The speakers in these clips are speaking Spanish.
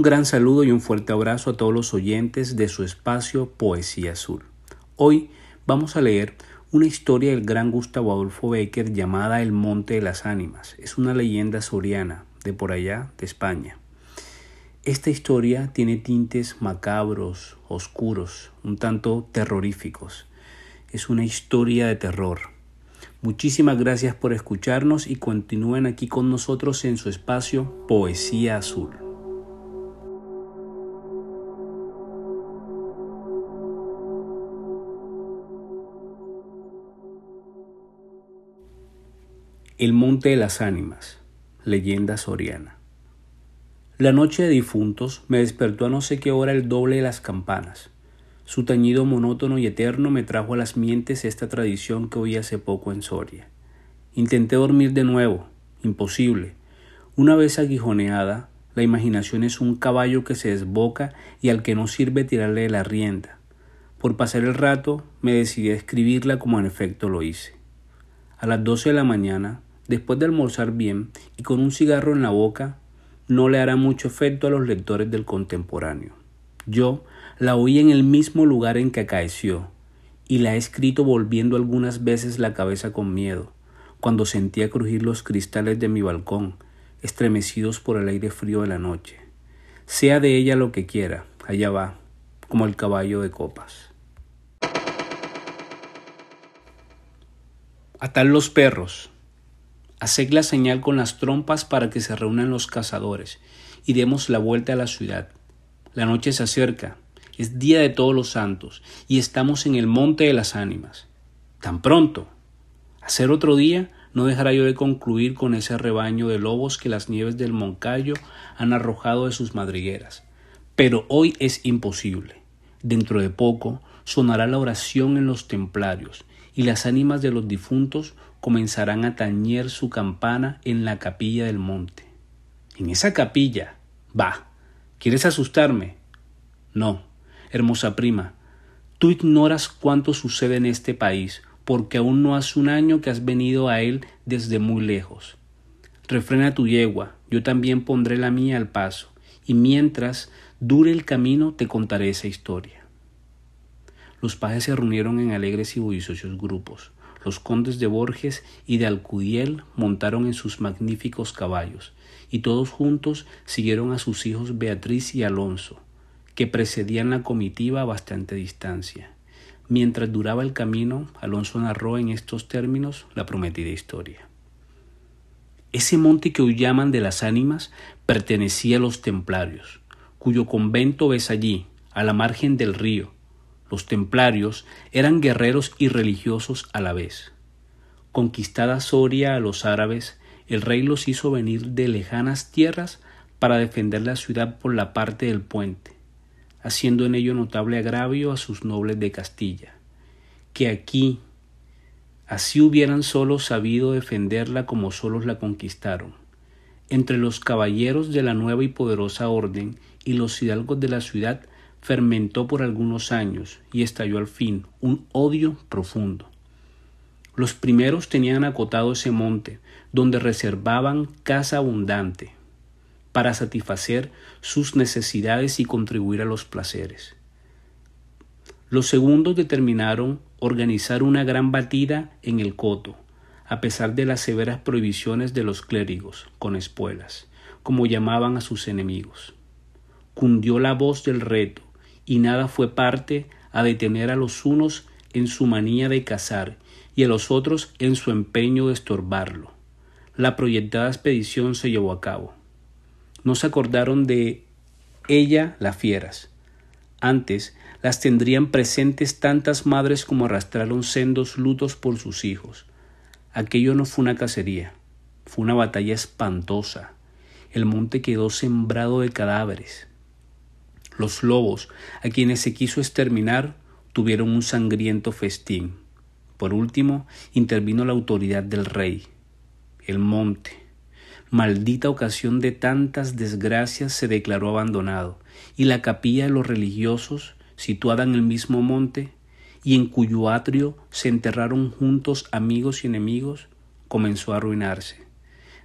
Un gran saludo y un fuerte abrazo a todos los oyentes de su espacio Poesía Azul. Hoy vamos a leer una historia del gran Gustavo Adolfo Becker llamada El Monte de las Ánimas. Es una leyenda soriana de por allá, de España. Esta historia tiene tintes macabros, oscuros, un tanto terroríficos. Es una historia de terror. Muchísimas gracias por escucharnos y continúen aquí con nosotros en su espacio Poesía Azul. El Monte de las Ánimas, leyenda soriana. La noche de difuntos me despertó a no sé qué hora el doble de las campanas. Su tañido monótono y eterno me trajo a las mientes esta tradición que oí hace poco en Soria. Intenté dormir de nuevo, imposible. Una vez aguijoneada, la imaginación es un caballo que se desboca y al que no sirve tirarle la rienda. Por pasar el rato, me decidí a escribirla como en efecto lo hice. A las doce de la mañana, después de almorzar bien y con un cigarro en la boca, no le hará mucho efecto a los lectores del contemporáneo. Yo la oí en el mismo lugar en que acaeció, y la he escrito volviendo algunas veces la cabeza con miedo, cuando sentía crujir los cristales de mi balcón, estremecidos por el aire frío de la noche. Sea de ella lo que quiera, allá va, como el caballo de copas. Atar los perros, Haced la señal con las trompas para que se reúnan los cazadores y demos la vuelta a la ciudad. La noche se acerca, es día de todos los santos y estamos en el monte de las ánimas. Tan pronto. Hacer otro día no dejará yo de concluir con ese rebaño de lobos que las nieves del Moncayo han arrojado de sus madrigueras. Pero hoy es imposible. Dentro de poco sonará la oración en los templarios y las ánimas de los difuntos comenzarán a tañer su campana en la capilla del monte. En esa capilla. Va. ¿Quieres asustarme? No, hermosa prima. Tú ignoras cuánto sucede en este país, porque aún no hace un año que has venido a él desde muy lejos. Refrena tu yegua, yo también pondré la mía al paso, y mientras dure el camino te contaré esa historia. Los pajes se reunieron en alegres y bulliciosos grupos. Los condes de Borges y de Alcudiel montaron en sus magníficos caballos, y todos juntos siguieron a sus hijos Beatriz y Alonso, que precedían la comitiva a bastante distancia. Mientras duraba el camino, Alonso narró en estos términos la prometida historia. Ese monte que hoy llaman de las ánimas pertenecía a los templarios, cuyo convento ves allí, a la margen del río, los templarios eran guerreros y religiosos a la vez. Conquistada Soria a los árabes, el rey los hizo venir de lejanas tierras para defender la ciudad por la parte del puente, haciendo en ello notable agravio a sus nobles de Castilla, que aquí así hubieran solo sabido defenderla como solos la conquistaron. Entre los caballeros de la nueva y poderosa orden y los hidalgos de la ciudad fermentó por algunos años y estalló al fin un odio profundo. Los primeros tenían acotado ese monte, donde reservaban casa abundante, para satisfacer sus necesidades y contribuir a los placeres. Los segundos determinaron organizar una gran batida en el coto, a pesar de las severas prohibiciones de los clérigos, con espuelas, como llamaban a sus enemigos. Cundió la voz del reto, y nada fue parte a detener a los unos en su manía de cazar y a los otros en su empeño de estorbarlo. La proyectada expedición se llevó a cabo. No se acordaron de ella las fieras. Antes las tendrían presentes tantas madres como arrastraron sendos lutos por sus hijos. Aquello no fue una cacería, fue una batalla espantosa. El monte quedó sembrado de cadáveres. Los lobos, a quienes se quiso exterminar, tuvieron un sangriento festín. Por último, intervino la autoridad del rey. El monte, maldita ocasión de tantas desgracias, se declaró abandonado, y la capilla de los religiosos, situada en el mismo monte, y en cuyo atrio se enterraron juntos amigos y enemigos, comenzó a arruinarse.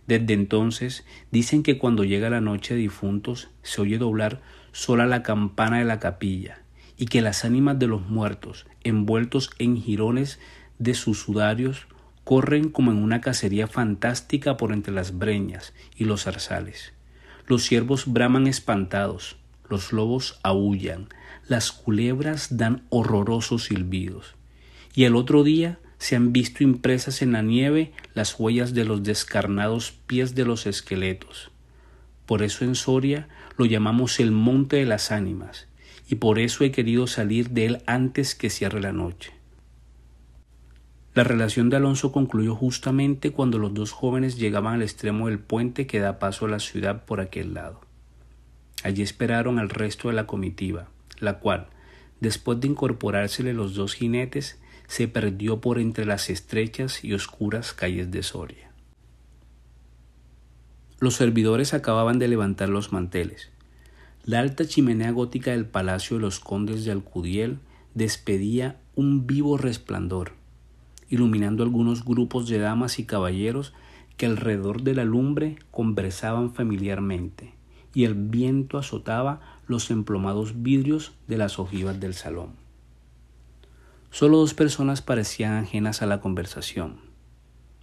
Desde entonces dicen que cuando llega la noche de difuntos se oye doblar sola la campana de la capilla y que las ánimas de los muertos, envueltos en jirones de sus sudarios, corren como en una cacería fantástica por entre las breñas y los zarzales. Los ciervos braman espantados, los lobos aullan, las culebras dan horrorosos silbidos. Y el otro día se han visto impresas en la nieve las huellas de los descarnados pies de los esqueletos. Por eso en Soria lo llamamos el monte de las ánimas, y por eso he querido salir de él antes que cierre la noche. La relación de Alonso concluyó justamente cuando los dos jóvenes llegaban al extremo del puente que da paso a la ciudad por aquel lado. Allí esperaron al resto de la comitiva, la cual, después de incorporársele los dos jinetes, se perdió por entre las estrechas y oscuras calles de Soria. Los servidores acababan de levantar los manteles. La alta chimenea gótica del palacio de los condes de Alcudiel despedía un vivo resplandor iluminando algunos grupos de damas y caballeros que alrededor de la lumbre conversaban familiarmente, y el viento azotaba los emplomados vidrios de las ojivas del salón. Solo dos personas parecían ajenas a la conversación,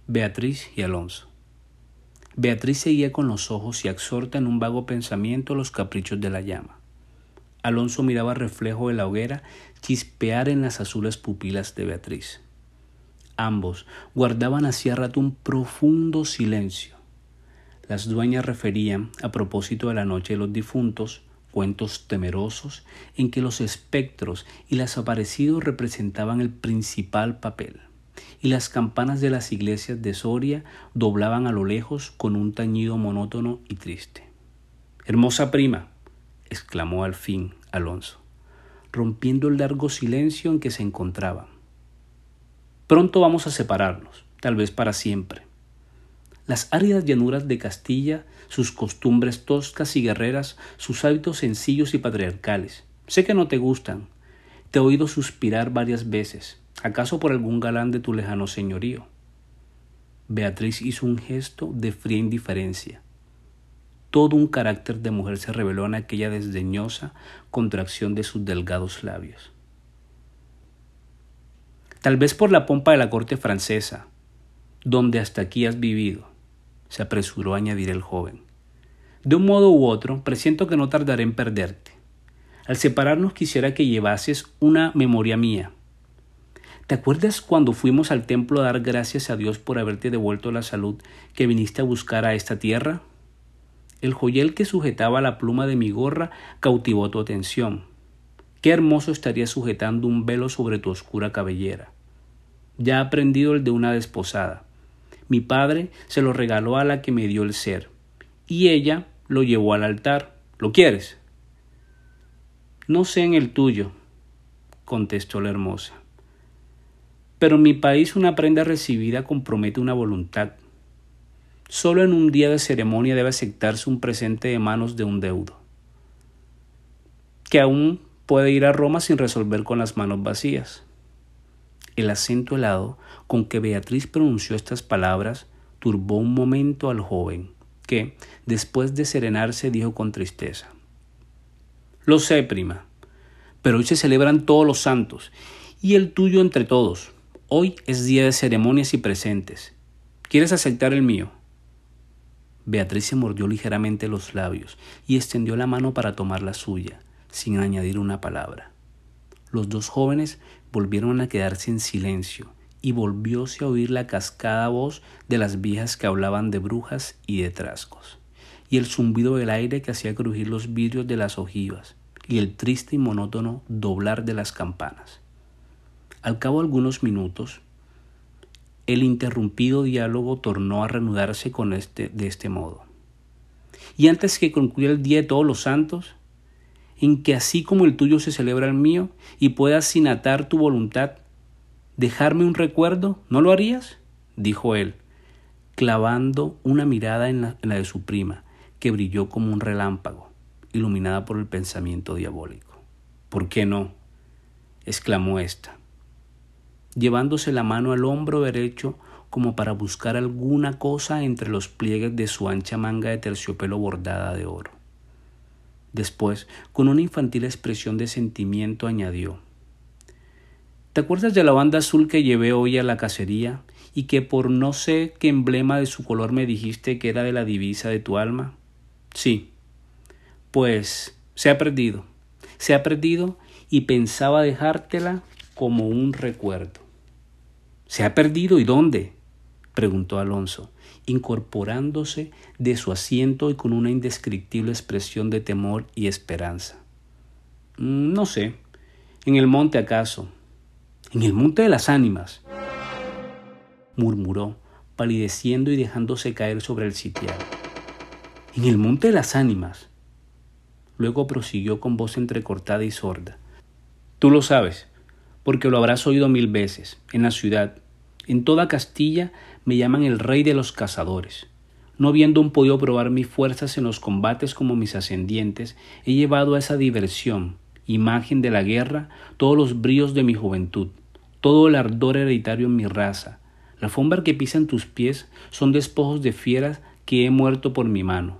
Beatriz y Alonso. Beatriz seguía con los ojos y absorta en un vago pensamiento los caprichos de la llama. Alonso miraba reflejo de la hoguera chispear en las azules pupilas de Beatriz. Ambos guardaban hacía rato un profundo silencio. Las dueñas referían, a propósito de la noche de los difuntos, cuentos temerosos en que los espectros y los aparecidos representaban el principal papel, y las campanas de las iglesias de Soria doblaban a lo lejos con un tañido monótono y triste. Hermosa prima, exclamó al fin Alonso, rompiendo el largo silencio en que se encontraban. Pronto vamos a separarnos, tal vez para siempre. Las áridas llanuras de Castilla, sus costumbres toscas y guerreras, sus hábitos sencillos y patriarcales. Sé que no te gustan. Te he oído suspirar varias veces, acaso por algún galán de tu lejano señorío. Beatriz hizo un gesto de fría indiferencia. Todo un carácter de mujer se reveló en aquella desdeñosa contracción de sus delgados labios tal vez por la pompa de la corte francesa, donde hasta aquí has vivido, se apresuró a añadir el joven. De un modo u otro, presiento que no tardaré en perderte. Al separarnos quisiera que llevases una memoria mía. ¿Te acuerdas cuando fuimos al templo a dar gracias a Dios por haberte devuelto la salud que viniste a buscar a esta tierra? El joyel que sujetaba la pluma de mi gorra cautivó tu atención. Qué hermoso estaría sujetando un velo sobre tu oscura cabellera. Ya ha aprendido el de una desposada. Mi padre se lo regaló a la que me dio el ser, y ella lo llevó al altar. ¿Lo quieres? No sé en el tuyo, contestó la hermosa. Pero en mi país una prenda recibida compromete una voluntad. Solo en un día de ceremonia debe aceptarse un presente de manos de un deudo, que aún puede ir a Roma sin resolver con las manos vacías. El acento helado con que Beatriz pronunció estas palabras turbó un momento al joven, que, después de serenarse, dijo con tristeza Lo sé, prima, pero hoy se celebran todos los santos, y el tuyo entre todos. Hoy es día de ceremonias y presentes. ¿Quieres aceptar el mío? Beatriz se mordió ligeramente los labios y extendió la mano para tomar la suya sin añadir una palabra. Los dos jóvenes volvieron a quedarse en silencio y volvióse a oír la cascada voz de las viejas que hablaban de brujas y de trascos, y el zumbido del aire que hacía crujir los vidrios de las ojivas, y el triste y monótono doblar de las campanas. Al cabo de algunos minutos, el interrumpido diálogo tornó a reanudarse con este, de este modo. Y antes que concluyera el día de todos los santos, en que así como el tuyo se celebra el mío y puedas sin atar tu voluntad dejarme un recuerdo, ¿no lo harías? dijo él, clavando una mirada en la, en la de su prima, que brilló como un relámpago, iluminada por el pensamiento diabólico. ¿Por qué no? exclamó ésta, llevándose la mano al hombro derecho como para buscar alguna cosa entre los pliegues de su ancha manga de terciopelo bordada de oro. Después, con una infantil expresión de sentimiento, añadió ¿Te acuerdas de la banda azul que llevé hoy a la cacería y que por no sé qué emblema de su color me dijiste que era de la divisa de tu alma? Sí. Pues se ha perdido. Se ha perdido y pensaba dejártela como un recuerdo. ¿Se ha perdido y dónde? preguntó Alonso, incorporándose de su asiento y con una indescriptible expresión de temor y esperanza. Mm, no sé. ¿En el monte acaso? ¿En el monte de las ánimas? murmuró, palideciendo y dejándose caer sobre el sitial. En el monte de las ánimas. Luego prosiguió con voz entrecortada y sorda. Tú lo sabes, porque lo habrás oído mil veces, en la ciudad, en toda Castilla me llaman el rey de los cazadores. No habiendo podido probar mis fuerzas en los combates como mis ascendientes, he llevado a esa diversión, imagen de la guerra, todos los bríos de mi juventud, todo el ardor hereditario en mi raza. La alfombra que pisan tus pies son despojos de fieras que he muerto por mi mano.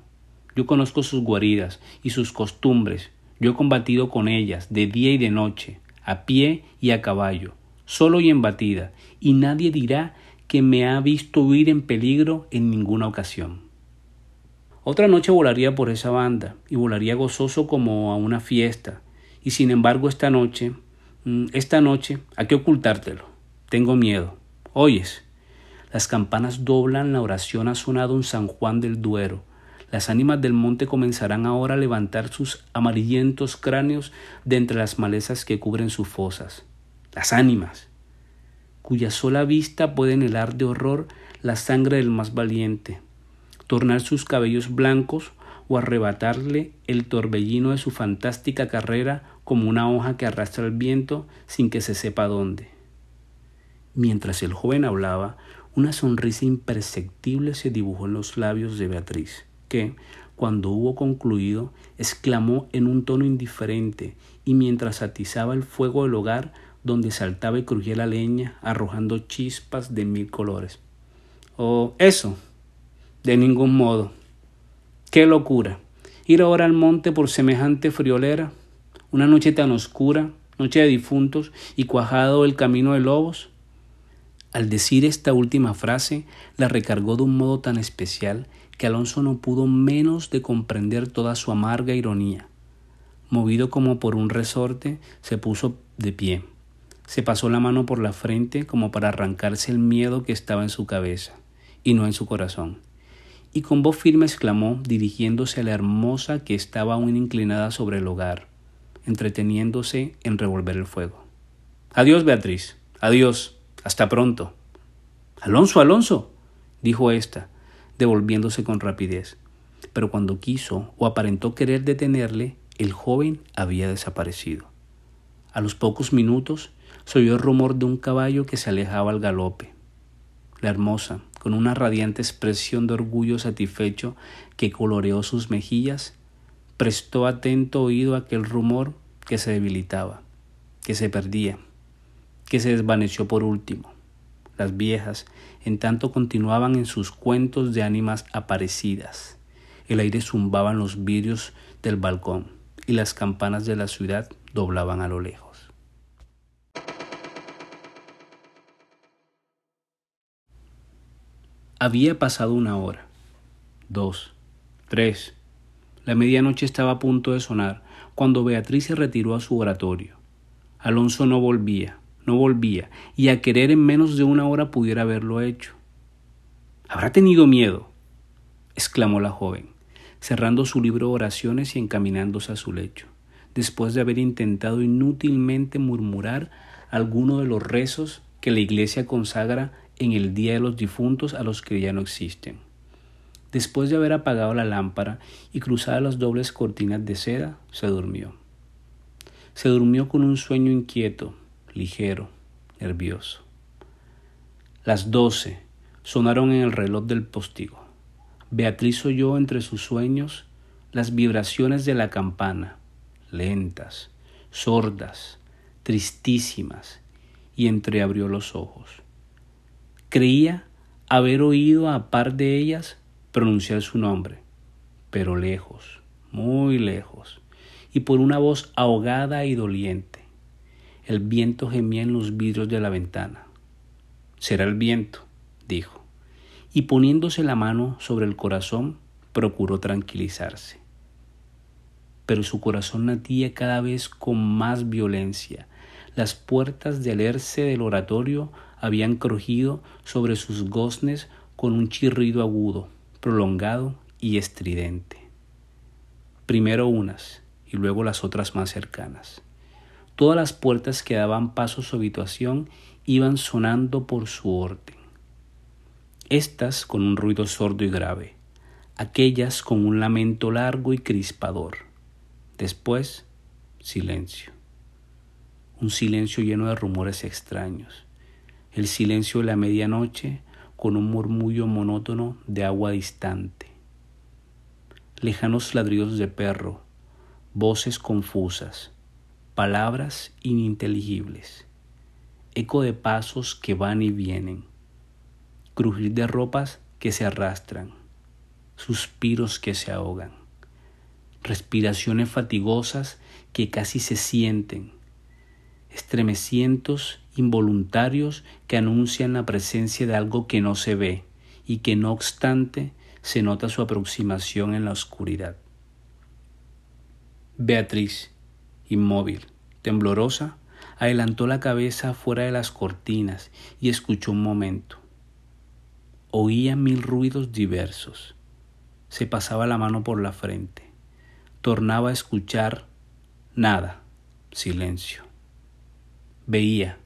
Yo conozco sus guaridas y sus costumbres. Yo he combatido con ellas de día y de noche, a pie y a caballo solo y en batida, y nadie dirá que me ha visto huir en peligro en ninguna ocasión. Otra noche volaría por esa banda, y volaría gozoso como a una fiesta, y sin embargo esta noche, mm, esta noche, ¿a qué ocultártelo? Tengo miedo. Oyes, las campanas doblan, la oración ha sonado en San Juan del Duero, las ánimas del monte comenzarán ahora a levantar sus amarillentos cráneos de entre las malezas que cubren sus fosas las ánimas, cuya sola vista pueden helar de horror la sangre del más valiente, tornar sus cabellos blancos o arrebatarle el torbellino de su fantástica carrera como una hoja que arrastra el viento sin que se sepa dónde. Mientras el joven hablaba, una sonrisa imperceptible se dibujó en los labios de Beatriz, que, cuando hubo concluido, exclamó en un tono indiferente y mientras atizaba el fuego del hogar, donde saltaba y crujía la leña, arrojando chispas de mil colores. Oh, eso, de ningún modo. Qué locura. Ir ahora al monte por semejante friolera, una noche tan oscura, noche de difuntos y cuajado el camino de lobos. Al decir esta última frase, la recargó de un modo tan especial que Alonso no pudo menos de comprender toda su amarga ironía. Movido como por un resorte, se puso de pie se pasó la mano por la frente como para arrancarse el miedo que estaba en su cabeza y no en su corazón. Y con voz firme exclamó, dirigiéndose a la hermosa que estaba aún inclinada sobre el hogar, entreteniéndose en revolver el fuego. Adiós, Beatriz. Adiós. Hasta pronto. Alonso, Alonso, dijo ésta, devolviéndose con rapidez. Pero cuando quiso o aparentó querer detenerle, el joven había desaparecido. A los pocos minutos se oyó el rumor de un caballo que se alejaba al galope. La hermosa, con una radiante expresión de orgullo satisfecho que coloreó sus mejillas, prestó atento oído a aquel rumor que se debilitaba, que se perdía, que se desvaneció por último. Las viejas, en tanto, continuaban en sus cuentos de ánimas aparecidas. El aire zumbaba en los vidrios del balcón y las campanas de la ciudad doblaban a lo lejos. Había pasado una hora, dos, tres. La medianoche estaba a punto de sonar cuando Beatriz se retiró a su oratorio. Alonso no volvía, no volvía, y a querer en menos de una hora pudiera haberlo hecho. ¿Habrá tenido miedo? exclamó la joven, cerrando su libro de oraciones y encaminándose a su lecho, después de haber intentado inútilmente murmurar alguno de los rezos que la iglesia consagra en el día de los difuntos a los que ya no existen. Después de haber apagado la lámpara y cruzado las dobles cortinas de seda, se durmió. Se durmió con un sueño inquieto, ligero, nervioso. Las doce sonaron en el reloj del postigo. Beatriz oyó entre sus sueños las vibraciones de la campana, lentas, sordas, tristísimas, y entreabrió los ojos. Creía haber oído a par de ellas pronunciar su nombre, pero lejos, muy lejos, y por una voz ahogada y doliente. El viento gemía en los vidrios de la ventana. Será el viento, dijo, y poniéndose la mano sobre el corazón, procuró tranquilizarse. Pero su corazón latía cada vez con más violencia. Las puertas del herce del oratorio habían crujido sobre sus goznes con un chirrido agudo, prolongado y estridente. Primero unas y luego las otras más cercanas. Todas las puertas que daban paso a su habitación iban sonando por su orden. Estas con un ruido sordo y grave, aquellas con un lamento largo y crispador. Después, silencio. Un silencio lleno de rumores extraños. El silencio de la medianoche con un murmullo monótono de agua distante. Lejanos ladridos de perro, voces confusas, palabras ininteligibles, eco de pasos que van y vienen, crujir de ropas que se arrastran, suspiros que se ahogan, respiraciones fatigosas que casi se sienten, estremecientos involuntarios que anuncian la presencia de algo que no se ve y que no obstante se nota su aproximación en la oscuridad. Beatriz, inmóvil, temblorosa, adelantó la cabeza fuera de las cortinas y escuchó un momento. Oía mil ruidos diversos. Se pasaba la mano por la frente. Tornaba a escuchar nada, silencio. Veía,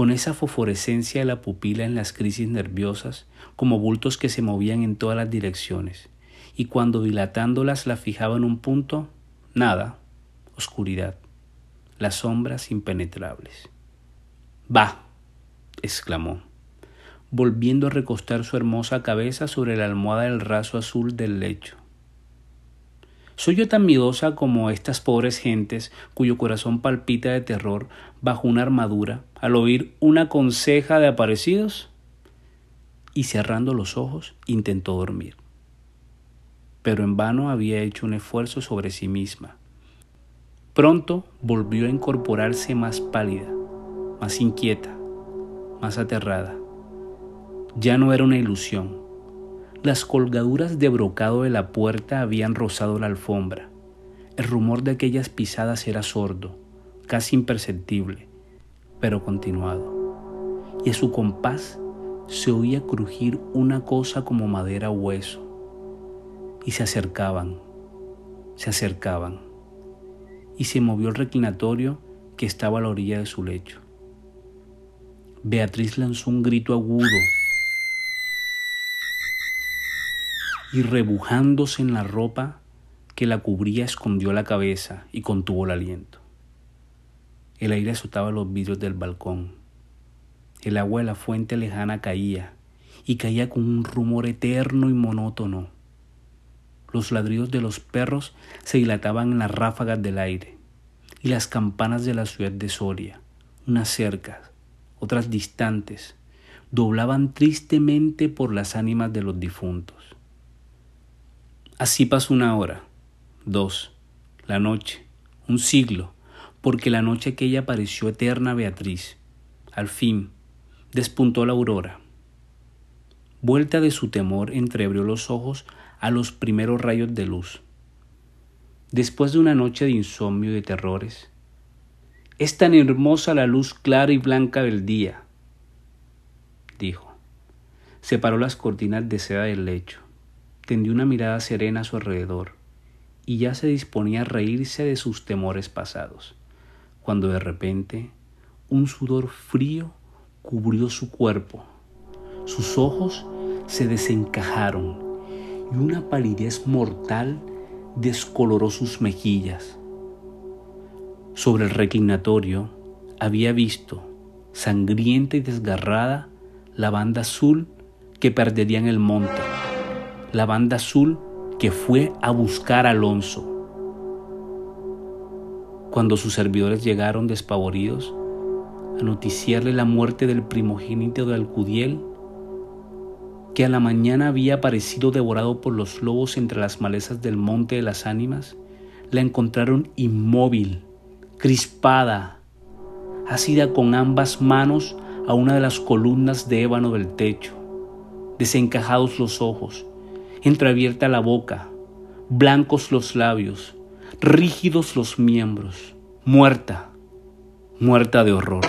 con esa fosforescencia de la pupila en las crisis nerviosas, como bultos que se movían en todas las direcciones, y cuando dilatándolas la fijaba en un punto, Nada, oscuridad, las sombras impenetrables. Va, exclamó, volviendo a recostar su hermosa cabeza sobre la almohada del raso azul del lecho. ¿Soy yo tan miedosa como estas pobres gentes cuyo corazón palpita de terror bajo una armadura al oír una conseja de aparecidos? Y cerrando los ojos intentó dormir pero en vano había hecho un esfuerzo sobre sí misma. Pronto volvió a incorporarse más pálida, más inquieta, más aterrada. Ya no era una ilusión. Las colgaduras de brocado de la puerta habían rozado la alfombra. El rumor de aquellas pisadas era sordo, casi imperceptible, pero continuado. Y a su compás se oía crujir una cosa como madera o hueso y se acercaban, se acercaban, y se movió el reclinatorio que estaba a la orilla de su lecho. Beatriz lanzó un grito agudo y rebujándose en la ropa que la cubría escondió la cabeza y contuvo el aliento. El aire azotaba los vidrios del balcón. El agua de la fuente lejana caía y caía con un rumor eterno y monótono los ladridos de los perros se dilataban en las ráfagas del aire, y las campanas de la ciudad de Soria, unas cercas, otras distantes, doblaban tristemente por las ánimas de los difuntos. Así pasó una hora, dos, la noche, un siglo, porque la noche aquella pareció eterna Beatriz. Al fin, despuntó la aurora. Vuelta de su temor, entreabrió los ojos a los primeros rayos de luz. Después de una noche de insomnio y de terrores, es tan hermosa la luz clara y blanca del día, dijo. Separó las cortinas de seda del lecho, tendió una mirada serena a su alrededor y ya se disponía a reírse de sus temores pasados, cuando de repente un sudor frío cubrió su cuerpo, sus ojos se desencajaron y una palidez mortal descoloró sus mejillas. Sobre el reclinatorio había visto, sangrienta y desgarrada, la banda azul que perdería en el monte, la banda azul que fue a buscar a Alonso. Cuando sus servidores llegaron despavoridos a noticiarle la muerte del primogénito de Alcudiel, que a la mañana había aparecido devorado por los lobos entre las malezas del monte de las ánimas, la encontraron inmóvil, crispada, asida con ambas manos a una de las columnas de ébano del techo, desencajados los ojos, entreabierta la boca, blancos los labios, rígidos los miembros, muerta, muerta de horror.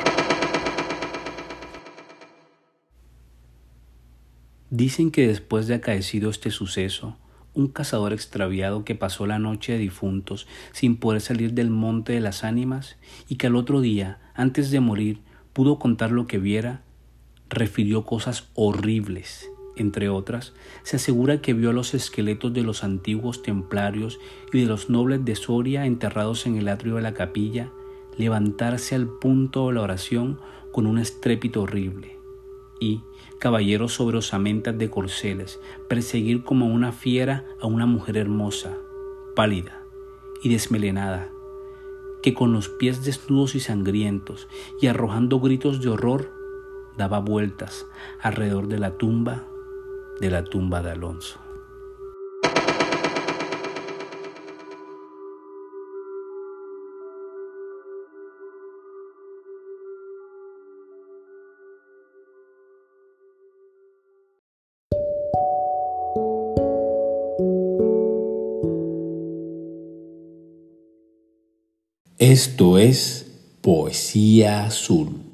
Dicen que después de acaecido este suceso, un cazador extraviado que pasó la noche de difuntos sin poder salir del monte de las ánimas y que al otro día, antes de morir, pudo contar lo que viera, refirió cosas horribles. Entre otras, se asegura que vio los esqueletos de los antiguos templarios y de los nobles de Soria enterrados en el atrio de la capilla levantarse al punto de la oración con un estrépito horrible y, caballeros sobre osamentas de corceles, perseguir como una fiera a una mujer hermosa, pálida y desmelenada, que con los pies desnudos y sangrientos y arrojando gritos de horror, daba vueltas alrededor de la tumba de la tumba de Alonso. Esto es Poesía Azul.